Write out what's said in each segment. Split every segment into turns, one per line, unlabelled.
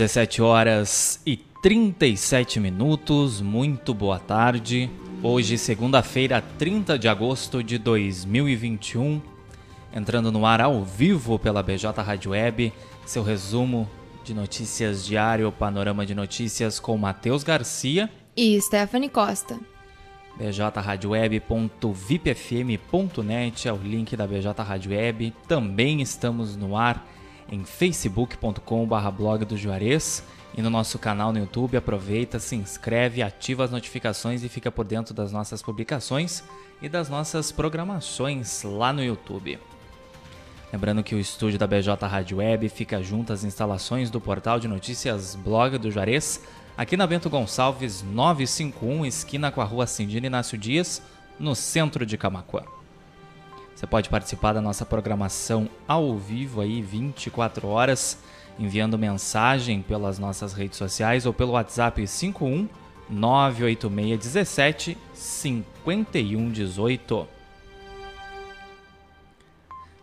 17 horas e 37 minutos, muito boa tarde. Hoje, segunda-feira, 30 de agosto de 2021, entrando no ar ao vivo pela BJ Rádio Web, seu resumo de notícias diário, panorama de notícias com Matheus Garcia
e Stephanie Costa.
bjradioweb.vipfm.net é o link da BJ Rádio Web. Também estamos no ar em facebook.com.br blog do Juarez e no nosso canal no YouTube. Aproveita, se inscreve, ativa as notificações e fica por dentro das nossas publicações e das nossas programações lá no YouTube. Lembrando que o estúdio da BJ Rádio Web fica junto às instalações do portal de notícias Blog do Juarez, aqui na Bento Gonçalves 951, esquina com a rua Cindina Inácio Dias, no centro de Camacuã. Você pode participar da nossa programação ao vivo aí 24 horas, enviando mensagem pelas nossas redes sociais ou pelo WhatsApp 51 986 17 51 18.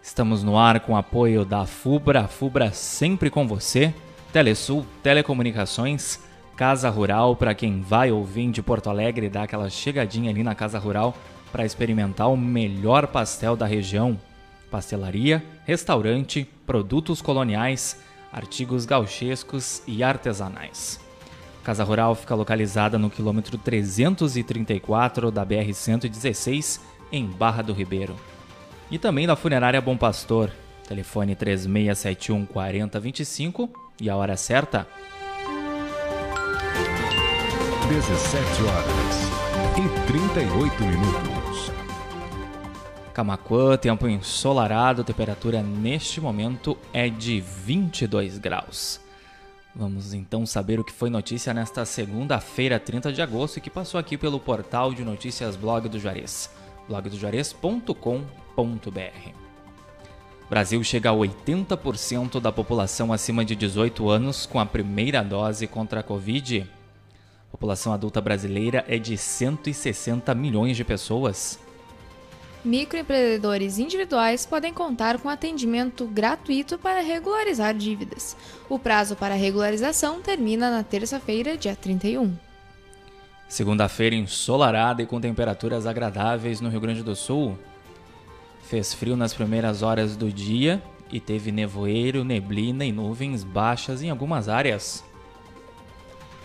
Estamos no ar com apoio da FUBRA, FUBRA sempre com você, Telesul, Telecomunicações, Casa Rural, para quem vai ou vem de Porto Alegre, dá aquela chegadinha ali na Casa Rural, para experimentar o melhor pastel da região. Pastelaria, restaurante, produtos coloniais, artigos gauchescos e artesanais. Casa Rural fica localizada no quilômetro 334 da BR-116, em Barra do Ribeiro. E também da Funerária Bom Pastor, telefone 3671 4025 e a hora certa.
17 horas e 38 minutos.
Camacuã, tempo ensolarado, temperatura neste momento é de 22 graus. Vamos então saber o que foi notícia nesta segunda-feira, 30 de agosto, e que passou aqui pelo portal de notícias Blog do Juarez, blogdojuarez.com.br. Brasil chega a 80% da população acima de 18 anos com a primeira dose contra a Covid. A população adulta brasileira é de 160 milhões de pessoas
microempreendedores individuais podem contar com atendimento gratuito para regularizar dívidas. O prazo para regularização termina na terça-feira, dia 31.
Segunda-feira ensolarada e com temperaturas agradáveis no Rio Grande do Sul. Fez frio nas primeiras horas do dia e teve nevoeiro, neblina e nuvens baixas em algumas áreas.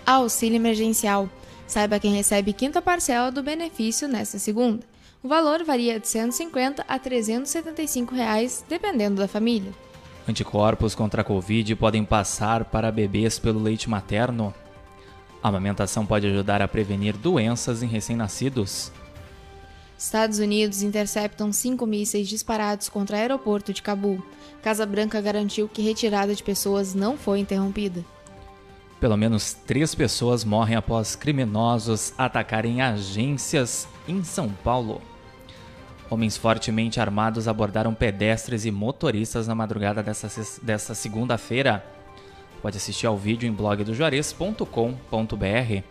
Auxílio emergencial. Saiba quem recebe quinta parcela do benefício nesta segunda. O valor varia de 150 a 375 reais, dependendo da família.
Anticorpos contra a Covid podem passar para bebês pelo leite materno. A amamentação pode ajudar a prevenir doenças em recém-nascidos.
Estados Unidos interceptam cinco mísseis disparados contra o aeroporto de Cabul. Casa Branca garantiu que retirada de pessoas não foi interrompida.
Pelo menos três pessoas morrem após criminosos atacarem agências em São Paulo. Homens fortemente armados abordaram pedestres e motoristas na madrugada dessa, dessa segunda-feira. Pode assistir ao vídeo em blogdojuarez.com.br.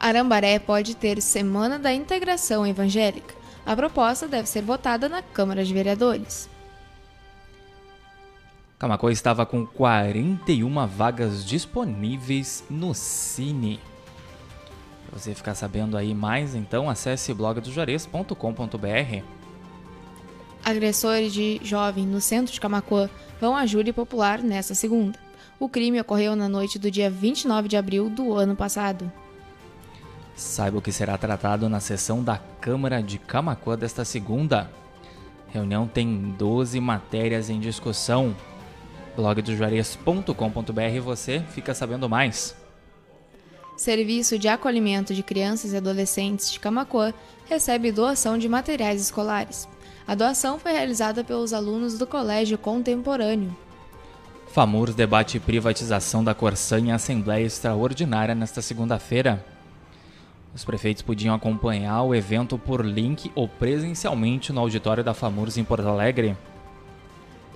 Arambaré pode ter Semana da Integração Evangélica. A proposta deve ser votada na Câmara de Vereadores.
Camacô estava com 41 vagas disponíveis no Cine você ficar sabendo aí mais, então acesse blogdojuarez.com.br.
Agressores de jovem no centro de Camacuã vão à júri popular nesta segunda. O crime ocorreu na noite do dia 29 de abril do ano passado.
Saiba o que será tratado na sessão da Câmara de Camacuã desta segunda. reunião tem 12 matérias em discussão. blogdojuarez.com.br você fica sabendo mais.
Serviço de Acolhimento de Crianças e Adolescentes de Camacuã recebe doação de materiais escolares. A doação foi realizada pelos alunos do Colégio Contemporâneo.
FAMURS debate privatização da Corsã em Assembleia Extraordinária nesta segunda-feira. Os prefeitos podiam acompanhar o evento por link ou presencialmente no auditório da FAMURS em Porto Alegre.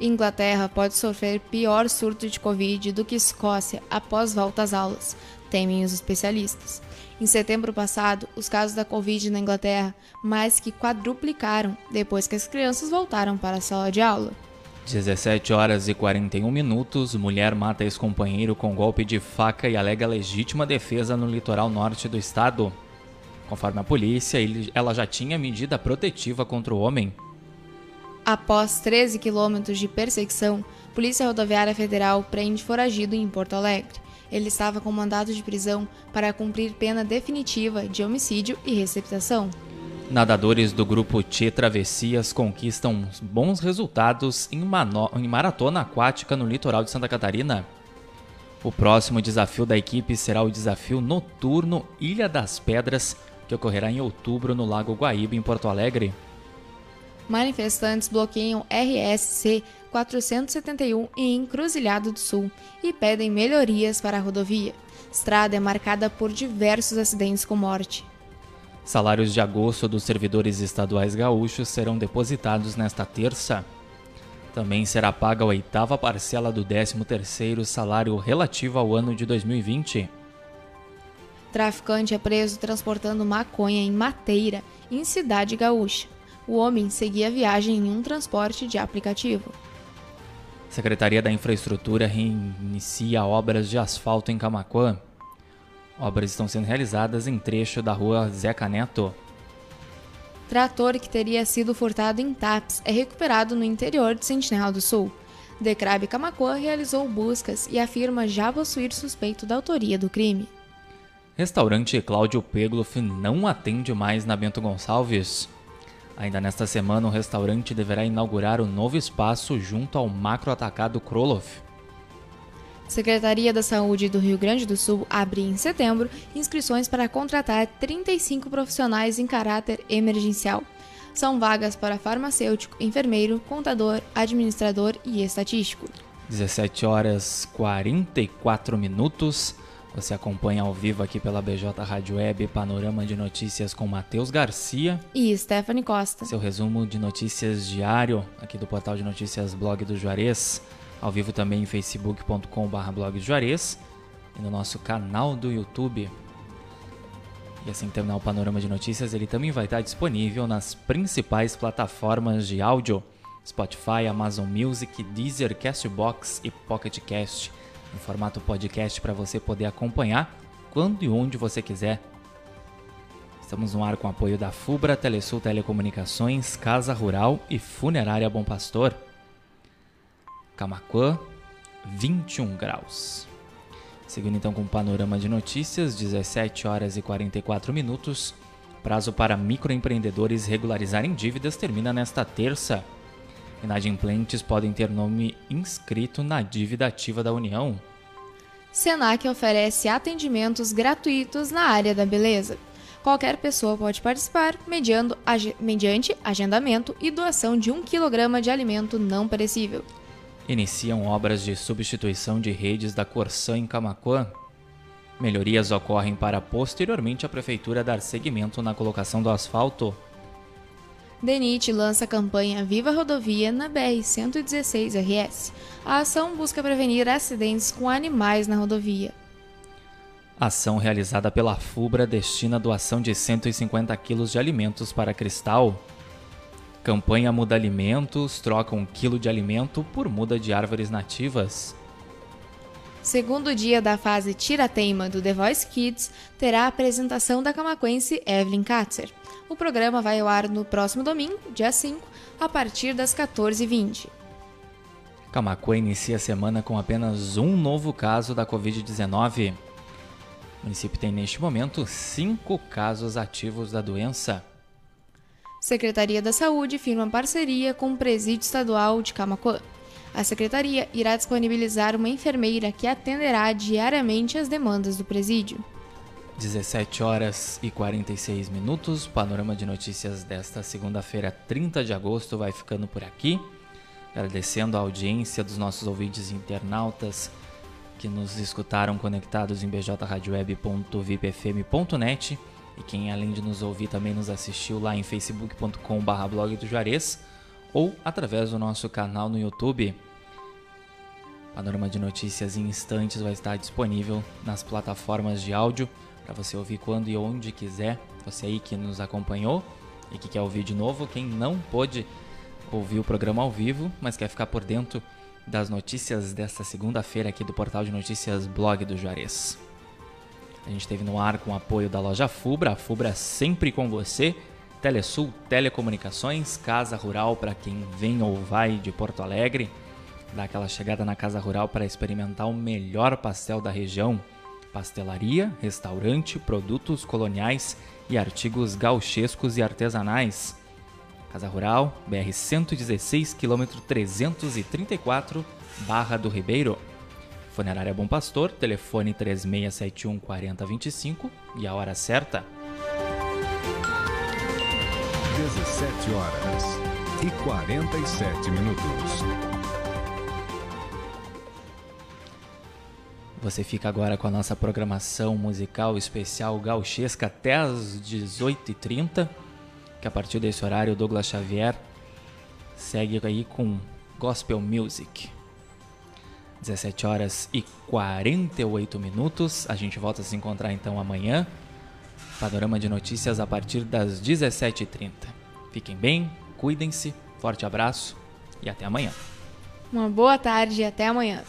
Inglaterra pode sofrer pior surto de Covid do que Escócia após volta às aulas, temem os especialistas. Em setembro passado, os casos da Covid na Inglaterra mais que quadruplicaram depois que as crianças voltaram para a sala de aula.
17 horas e 41 minutos, mulher mata ex-companheiro com golpe de faca e alega legítima defesa no litoral norte do estado. Conforme a polícia, ela já tinha medida protetiva contra o homem.
Após 13 quilômetros de perseguição, Polícia Rodoviária Federal prende foragido em Porto Alegre. Ele estava com mandado de prisão para cumprir pena definitiva de homicídio e receptação.
Nadadores do grupo T Travessias conquistam bons resultados em, em maratona aquática no litoral de Santa Catarina. O próximo desafio da equipe será o desafio noturno Ilha das Pedras, que ocorrerá em outubro no Lago Guaíba, em Porto Alegre.
Manifestantes bloqueiam RSC 471 em Encruzilhado do Sul e pedem melhorias para a rodovia. Estrada é marcada por diversos acidentes com morte.
Salários de agosto dos servidores estaduais gaúchos serão depositados nesta terça. Também será paga a oitava parcela do 13º salário relativo ao ano de 2020.
Traficante é preso transportando maconha em Mateira, em Cidade Gaúcha. O homem seguia a viagem em um transporte de aplicativo.
Secretaria da Infraestrutura reinicia obras de asfalto em Camaquã. Obras estão sendo realizadas em trecho da rua Zeca Neto.
Trator que teria sido furtado em TAPS é recuperado no interior de Sentinela do Sul. Decrabe Camacuã realizou buscas e afirma já possuir suspeito da autoria do crime.
Restaurante Cláudio Pegloff não atende mais na Bento Gonçalves. Ainda nesta semana, o restaurante deverá inaugurar o um novo espaço junto ao macro atacado Kroloff.
Secretaria da Saúde do Rio Grande do Sul abre em setembro inscrições para contratar 35 profissionais em caráter emergencial. São vagas para farmacêutico, enfermeiro, contador, administrador e estatístico.
17 horas 44 minutos. Você acompanha ao vivo aqui pela BJ Rádio Web Panorama de Notícias com Matheus Garcia
e Stephanie Costa.
Seu resumo de notícias diário aqui do portal de notícias Blog do Juarez ao vivo também em facebook.com.br blog Juarez e no nosso canal do YouTube. E assim terminar o panorama de notícias, ele também vai estar disponível nas principais plataformas de áudio: Spotify, Amazon Music, Deezer, Castbox e Pocket Cast, em formato podcast para você poder acompanhar quando e onde você quiser. Estamos no ar com apoio da Fubra, Telesul Telecomunicações, Casa Rural e Funerária Bom Pastor. Camacuã, 21 graus. Seguindo então com o panorama de notícias, 17 horas e 44 minutos. Prazo para microempreendedores regularizarem dívidas termina nesta terça. Inadimplentes podem ter nome inscrito na dívida ativa da União.
Senac oferece atendimentos gratuitos na área da beleza. Qualquer pessoa pode participar mediante agendamento e doação de 1 kg de alimento não perecível
iniciam obras de substituição de redes da Corsã em Camacuã. Melhorias ocorrem para posteriormente a prefeitura dar seguimento na colocação do asfalto.
DENIT lança a campanha Viva Rodovia na BR-116 RS. A ação busca prevenir acidentes com animais na rodovia.
ação realizada pela FUBRA destina doação de 150 quilos de alimentos para Cristal. Campanha Muda Alimentos troca um quilo de alimento por muda de árvores nativas.
Segundo dia da fase Tira-Teima do The Voice Kids, terá a apresentação da camaquense Evelyn Katzer. O programa vai ao ar no próximo domingo, dia 5, a partir das 14h20.
Camacuã inicia a semana com apenas um novo caso da Covid-19. O município tem neste momento cinco casos ativos da doença.
Secretaria da Saúde firma parceria com o Presídio Estadual de Camacoan. A secretaria irá disponibilizar uma enfermeira que atenderá diariamente as demandas do presídio.
17 horas e 46 minutos. Panorama de notícias desta segunda-feira, 30 de agosto, vai ficando por aqui. Agradecendo a audiência dos nossos ouvintes internautas que nos escutaram conectados em bjradioweb.vipfm.net e quem além de nos ouvir também nos assistiu lá em facebook.com.br blog do Juarez ou através do nosso canal no YouTube. Panorama de notícias em instantes vai estar disponível nas plataformas de áudio para você ouvir quando e onde quiser. Você aí que nos acompanhou e que quer ouvir de novo, quem não pôde ouvir o programa ao vivo, mas quer ficar por dentro das notícias desta segunda-feira aqui do portal de notícias Blog do Juarez. A gente teve no ar com o apoio da loja Fubra, a Fubra sempre com você, Telesul Telecomunicações, Casa Rural para quem vem ou vai de Porto Alegre, dá aquela chegada na Casa Rural para experimentar o melhor pastel da região, pastelaria, restaurante, produtos coloniais e artigos gauchescos e artesanais. Casa Rural, BR 116, quilômetro 334, Barra do Ribeiro. Funerária Bom Pastor, telefone 3671 4025 e a hora certa.
17 horas e 47 minutos.
Você fica agora com a nossa programação musical especial gauchesca até às 18h30 que a partir desse horário o Douglas Xavier segue aí com Gospel Music. 17 horas e 48 minutos. A gente volta a se encontrar então amanhã. Panorama de notícias a partir das 17h30. Fiquem bem, cuidem-se, forte abraço e até amanhã.
Uma boa tarde e até amanhã.